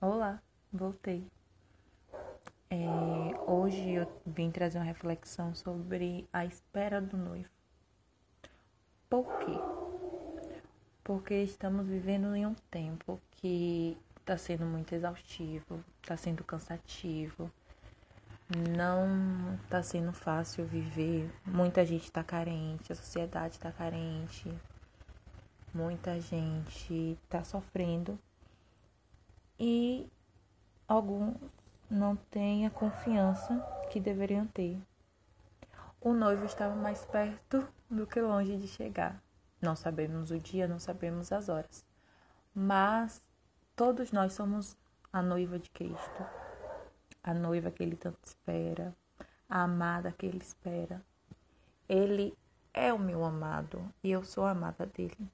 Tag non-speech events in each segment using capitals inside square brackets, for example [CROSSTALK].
Olá, voltei. É, hoje eu vim trazer uma reflexão sobre a espera do noivo. Por quê? Porque estamos vivendo em um tempo que está sendo muito exaustivo, está sendo cansativo, não está sendo fácil viver. Muita gente está carente, a sociedade está carente, muita gente está sofrendo e alguns não têm a confiança que deveriam ter. O noivo estava mais perto do que longe de chegar. Não sabemos o dia, não sabemos as horas, mas todos nós somos a noiva de Cristo, a noiva que ele tanto espera, a amada que ele espera. Ele é o meu amado e eu sou a amada dele.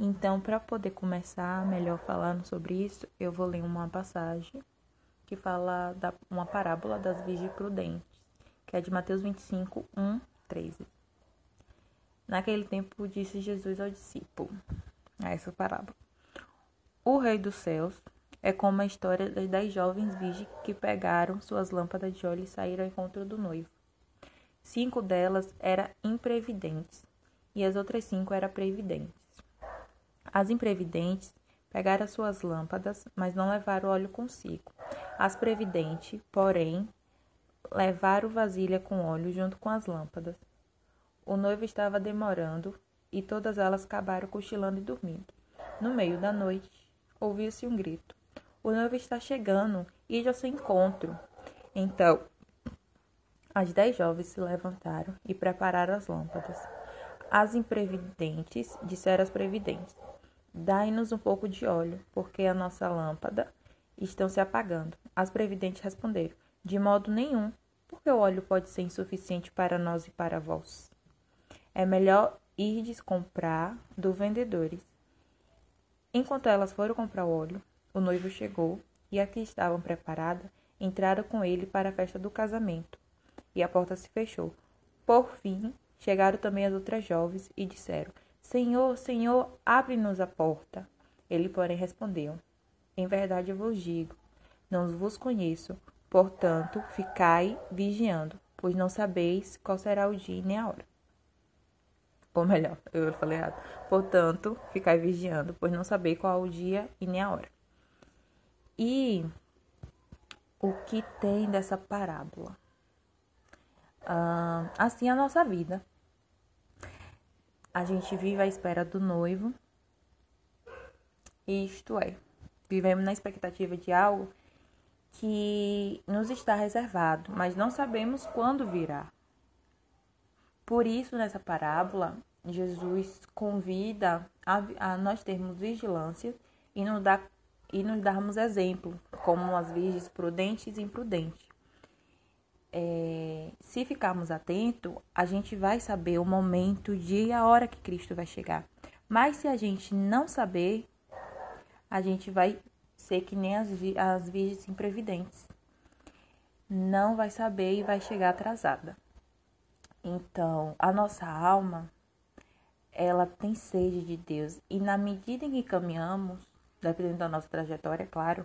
Então, para poder começar melhor falando sobre isso, eu vou ler uma passagem que fala da uma parábola das virgens prudentes, que é de Mateus 25, 1, 13. Naquele tempo disse Jesus ao discípulo, a essa parábola: O rei dos céus é como a história das dez jovens virgens que pegaram suas lâmpadas de óleo e saíram ao encontro do noivo. Cinco delas eram imprevidentes e as outras cinco eram previdentes. As imprevidentes pegaram suas lâmpadas, mas não levaram óleo consigo. As previdentes, porém, levaram vasilha com óleo junto com as lâmpadas. O noivo estava demorando e todas elas acabaram cochilando e dormindo. No meio da noite, ouviu-se um grito: O noivo está chegando, ide ao seu encontro. Então, as dez jovens se levantaram e prepararam as lâmpadas. As imprevidentes disseram às previdentes: Dai-nos um pouco de óleo, porque a nossa lâmpada estão se apagando. As previdentes responderam: De modo nenhum, porque o óleo pode ser insuficiente para nós e para vós. É melhor irdes comprar do vendedores. Enquanto elas foram comprar o óleo, o noivo chegou e as que estavam preparadas entraram com ele para a festa do casamento. E a porta se fechou. Por fim, chegaram também as outras jovens e disseram: Senhor, Senhor, abre-nos a porta. Ele, porém, respondeu: Em verdade eu vos digo, não vos conheço. Portanto, ficai vigiando, pois não sabeis qual será o dia nem a hora. Ou melhor, [LAUGHS] eu falei errado. Portanto, ficai vigiando, pois não sabeis qual é o dia e nem a hora. E o que tem dessa parábola? Ah, assim é a nossa vida a gente vive à espera do noivo. Isto é, vivemos na expectativa de algo que nos está reservado, mas não sabemos quando virá. Por isso, nessa parábola, Jesus convida a, a nós termos vigilância e nos, e nos darmos exemplo, como as virgens prudentes e imprudentes é, se ficarmos atentos, a gente vai saber o momento, o dia e a hora que Cristo vai chegar. Mas se a gente não saber, a gente vai ser que nem as, as virgens imprevidentes. Não vai saber e vai chegar atrasada. Então, a nossa alma, ela tem sede de Deus. E na medida em que caminhamos, dependendo da nossa trajetória, é claro,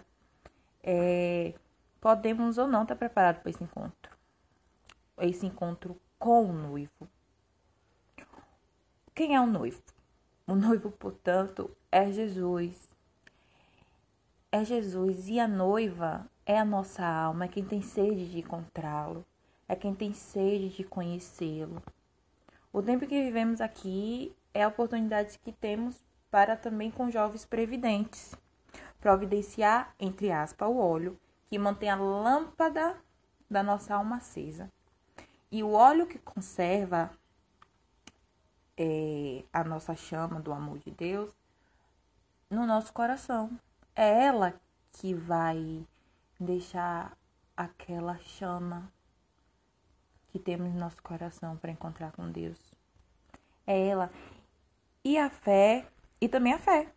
é, podemos ou não estar preparados para esse encontro esse encontro com o noivo. Quem é o noivo? O noivo, portanto, é Jesus. É Jesus e a noiva é a nossa alma, é quem tem sede de encontrá-lo, é quem tem sede de conhecê-lo. O tempo que vivemos aqui é a oportunidade que temos para também com jovens previdentes providenciar, entre aspas, o óleo que mantém a lâmpada da nossa alma acesa. E o óleo que conserva é, a nossa chama do amor de Deus no nosso coração. É ela que vai deixar aquela chama que temos no nosso coração para encontrar com Deus. É ela. E a fé, e também a fé,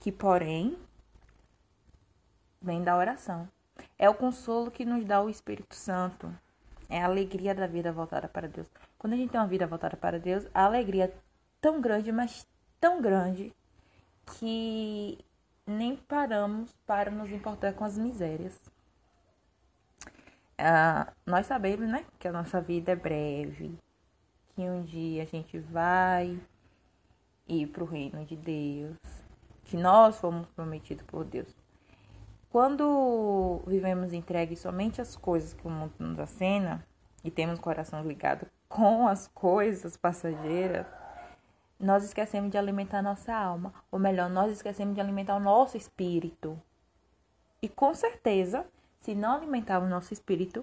que porém vem da oração. É o consolo que nos dá o Espírito Santo. É a alegria da vida voltada para Deus. Quando a gente tem uma vida voltada para Deus, a alegria é tão grande, mas tão grande, que nem paramos para nos importar com as misérias. Ah, nós sabemos, né, que a nossa vida é breve, que um dia a gente vai ir para o reino de Deus, que nós fomos prometidos por Deus. Quando vivemos entregues somente às coisas que o mundo nos acena e temos o coração ligado com as coisas passageiras, nós esquecemos de alimentar nossa alma, ou melhor, nós esquecemos de alimentar o nosso espírito. E com certeza, se não alimentar o nosso espírito,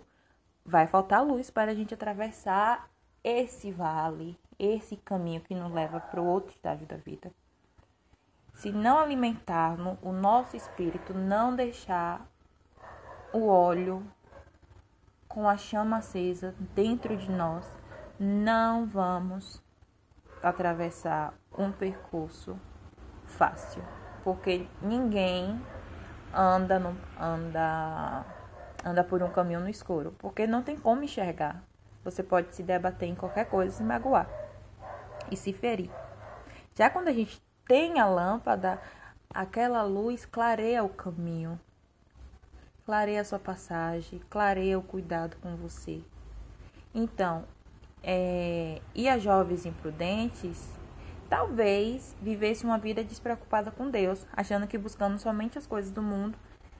vai faltar luz para a gente atravessar esse vale, esse caminho que nos leva para o outro estágio da vida. Se não alimentarmos o nosso espírito, não deixar o óleo com a chama acesa dentro de nós, não vamos atravessar um percurso fácil, porque ninguém anda no, anda anda por um caminho no escuro, porque não tem como enxergar. Você pode se debater em qualquer coisa, se magoar e se ferir. Já quando a gente tem a lâmpada, aquela luz clareia o caminho, clareia a sua passagem, clareia o cuidado com você. Então, é, e as jovens imprudentes talvez vivesse uma vida despreocupada com Deus, achando que buscando somente as coisas do mundo,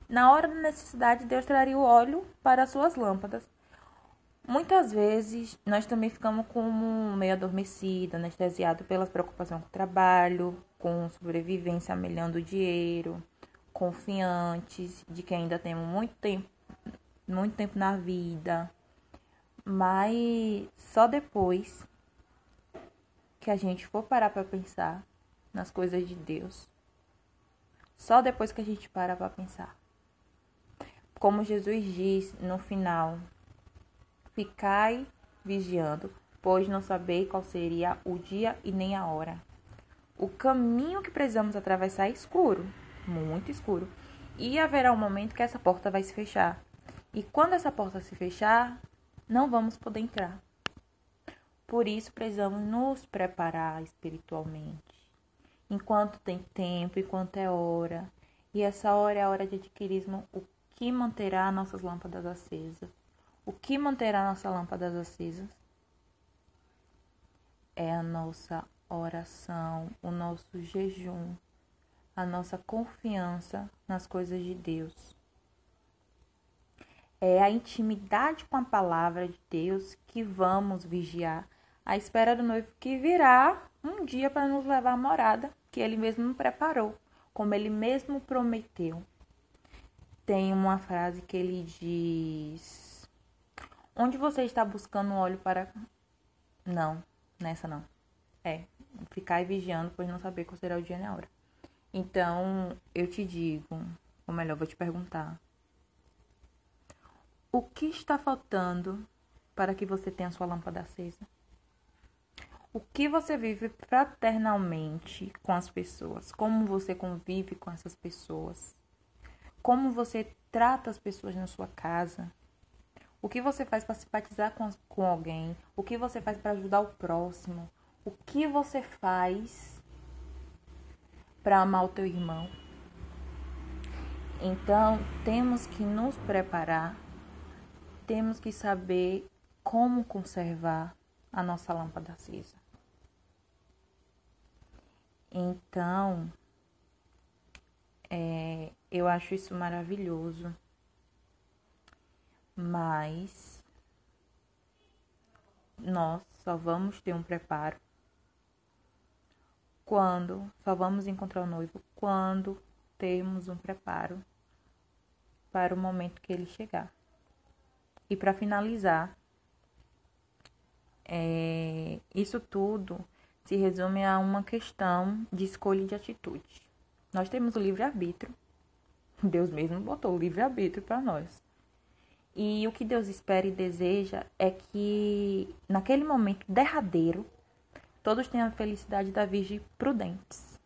na hora da necessidade Deus traria o óleo para as suas lâmpadas. Muitas vezes nós também ficamos como meio adormecido, anestesiado pelas preocupações com o trabalho, com sobrevivência amelhando o dinheiro, confiantes de que ainda temos muito tempo, muito tempo na vida, mas só depois que a gente for parar para pensar nas coisas de Deus, só depois que a gente para para pensar. Como Jesus diz no final, ficai vigiando, pois não sabeis qual seria o dia e nem a hora. O caminho que precisamos atravessar é escuro, muito escuro, e haverá um momento que essa porta vai se fechar. E quando essa porta se fechar, não vamos poder entrar. Por isso, precisamos nos preparar espiritualmente. Enquanto tem tempo, enquanto é hora. E essa hora é a hora de adquirismo, o que manterá nossas lâmpadas acesas. O que manterá nossas lâmpadas acesas é a nossa oração, o nosso jejum, a nossa confiança nas coisas de Deus é a intimidade com a palavra de Deus que vamos vigiar, à espera do noivo que virá um dia para nos levar à morada que ele mesmo preparou, como ele mesmo prometeu. Tem uma frase que ele diz: Onde você está buscando óleo para. Não, nessa não. É, ficar vigiando, pois não saber qual será o dia nem a hora. Então, eu te digo, ou melhor, vou te perguntar: o que está faltando para que você tenha sua lâmpada acesa? O que você vive fraternalmente com as pessoas? Como você convive com essas pessoas? Como você trata as pessoas na sua casa? O que você faz para simpatizar com, com alguém? O que você faz para ajudar o próximo? O que você faz para amar o teu irmão? Então, temos que nos preparar temos que saber como conservar a nossa lâmpada acesa. Então, é, eu acho isso maravilhoso, mas nós só vamos ter um preparo quando, só vamos encontrar o noivo quando temos um preparo para o momento que ele chegar. E para finalizar, é, isso tudo se resume a uma questão de escolha de atitude. Nós temos o livre-arbítrio. Deus mesmo botou o livre-arbítrio para nós. E o que Deus espera e deseja é que, naquele momento derradeiro, todos tenham a felicidade da Virgem prudentes.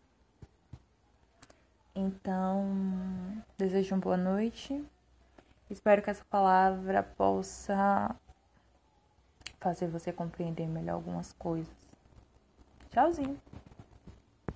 Então, desejo uma boa noite. Espero que essa palavra possa fazer você compreender melhor algumas coisas. Tchauzinho!